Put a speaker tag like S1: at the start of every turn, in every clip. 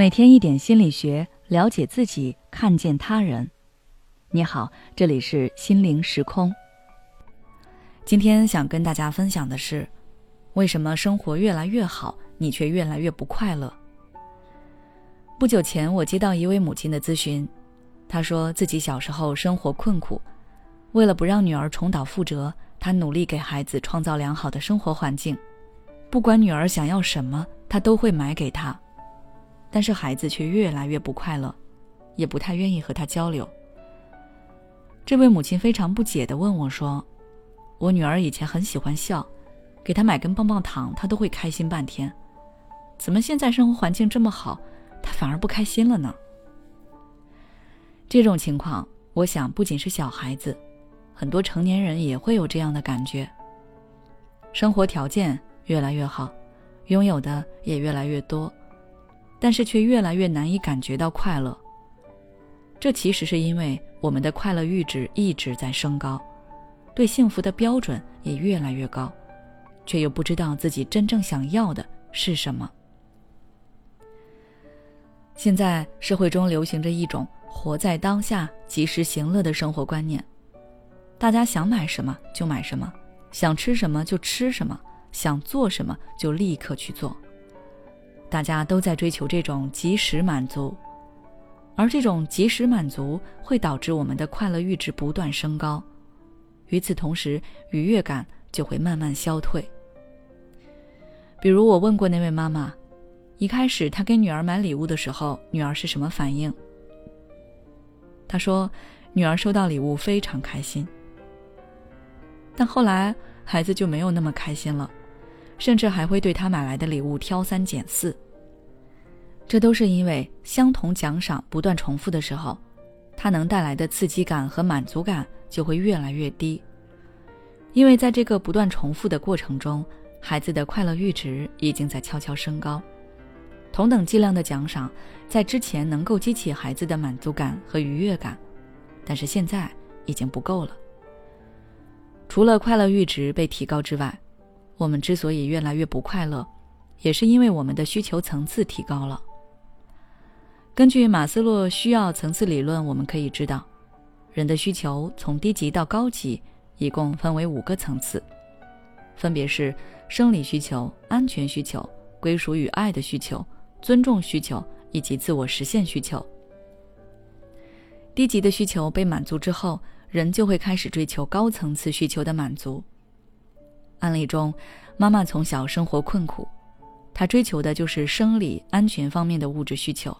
S1: 每天一点心理学，了解自己，看见他人。你好，这里是心灵时空。今天想跟大家分享的是，为什么生活越来越好，你却越来越不快乐？不久前，我接到一位母亲的咨询，她说自己小时候生活困苦，为了不让女儿重蹈覆辙，她努力给孩子创造良好的生活环境，不管女儿想要什么，她都会买给她。但是孩子却越来越不快乐，也不太愿意和他交流。这位母亲非常不解地问我说：“我女儿以前很喜欢笑，给她买根棒棒糖，她都会开心半天。怎么现在生活环境这么好，她反而不开心了呢？”这种情况，我想不仅是小孩子，很多成年人也会有这样的感觉。生活条件越来越好，拥有的也越来越多。但是却越来越难以感觉到快乐。这其实是因为我们的快乐阈值一直在升高，对幸福的标准也越来越高，却又不知道自己真正想要的是什么。现在社会中流行着一种活在当下、及时行乐的生活观念，大家想买什么就买什么，想吃什么就吃什么，想做什么就立刻去做。大家都在追求这种及时满足，而这种及时满足会导致我们的快乐阈值不断升高，与此同时，愉悦感就会慢慢消退。比如我问过那位妈妈，一开始她给女儿买礼物的时候，女儿是什么反应？她说，女儿收到礼物非常开心，但后来孩子就没有那么开心了。甚至还会对他买来的礼物挑三拣四。这都是因为相同奖赏不断重复的时候，它能带来的刺激感和满足感就会越来越低。因为在这个不断重复的过程中，孩子的快乐阈值已经在悄悄升高。同等剂量的奖赏，在之前能够激起孩子的满足感和愉悦感，但是现在已经不够了。除了快乐阈值被提高之外，我们之所以越来越不快乐，也是因为我们的需求层次提高了。根据马斯洛需要层次理论，我们可以知道，人的需求从低级到高级，一共分为五个层次，分别是生理需求、安全需求、归属与爱的需求、尊重需求以及自我实现需求。低级的需求被满足之后，人就会开始追求高层次需求的满足。案例中，妈妈从小生活困苦，她追求的就是生理安全方面的物质需求。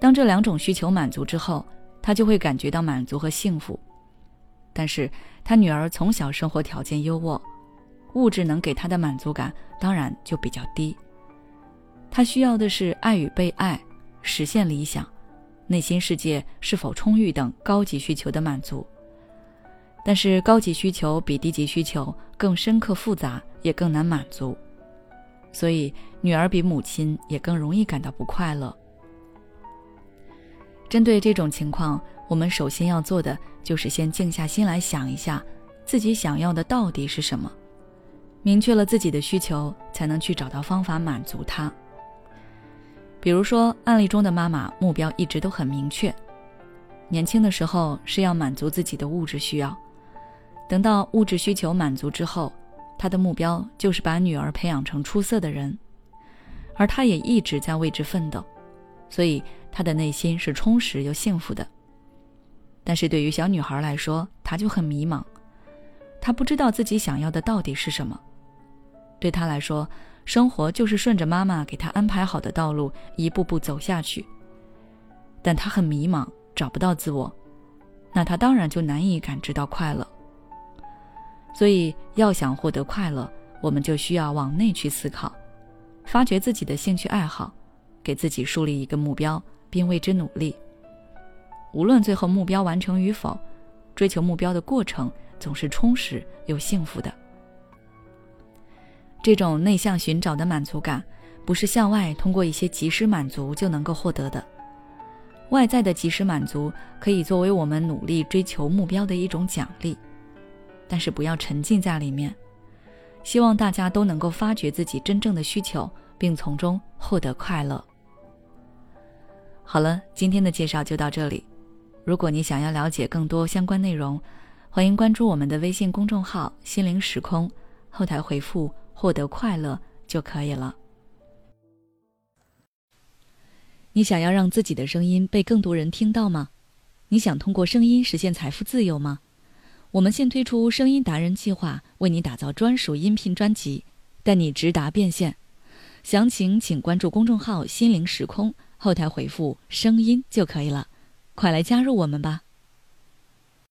S1: 当这两种需求满足之后，她就会感觉到满足和幸福。但是，她女儿从小生活条件优渥，物质能给她的满足感当然就比较低。她需要的是爱与被爱、实现理想、内心世界是否充裕等高级需求的满足。但是高级需求比低级需求更深刻复杂，也更难满足，所以女儿比母亲也更容易感到不快乐。针对这种情况，我们首先要做的就是先静下心来想一下，自己想要的到底是什么，明确了自己的需求，才能去找到方法满足它。比如说案例中的妈妈，目标一直都很明确，年轻的时候是要满足自己的物质需要。等到物质需求满足之后，他的目标就是把女儿培养成出色的人，而他也一直在为之奋斗，所以他的内心是充实又幸福的。但是对于小女孩来说，她就很迷茫，她不知道自己想要的到底是什么。对她来说，生活就是顺着妈妈给她安排好的道路一步步走下去，但她很迷茫，找不到自我，那她当然就难以感知到快乐。所以，要想获得快乐，我们就需要往内去思考，发掘自己的兴趣爱好，给自己树立一个目标，并为之努力。无论最后目标完成与否，追求目标的过程总是充实又幸福的。这种内向寻找的满足感，不是向外通过一些及时满足就能够获得的。外在的及时满足可以作为我们努力追求目标的一种奖励。但是不要沉浸在里面，希望大家都能够发掘自己真正的需求，并从中获得快乐。好了，今天的介绍就到这里。如果你想要了解更多相关内容，欢迎关注我们的微信公众号“心灵时空”，后台回复“获得快乐”就可以了。你想要让自己的声音被更多人听到吗？你想通过声音实现财富自由吗？我们现推出声音达人计划，为你打造专属音频专辑，带你直达变现。详情请关注公众号“心灵时空”，后台回复“声音”就可以了。快来加入我们吧！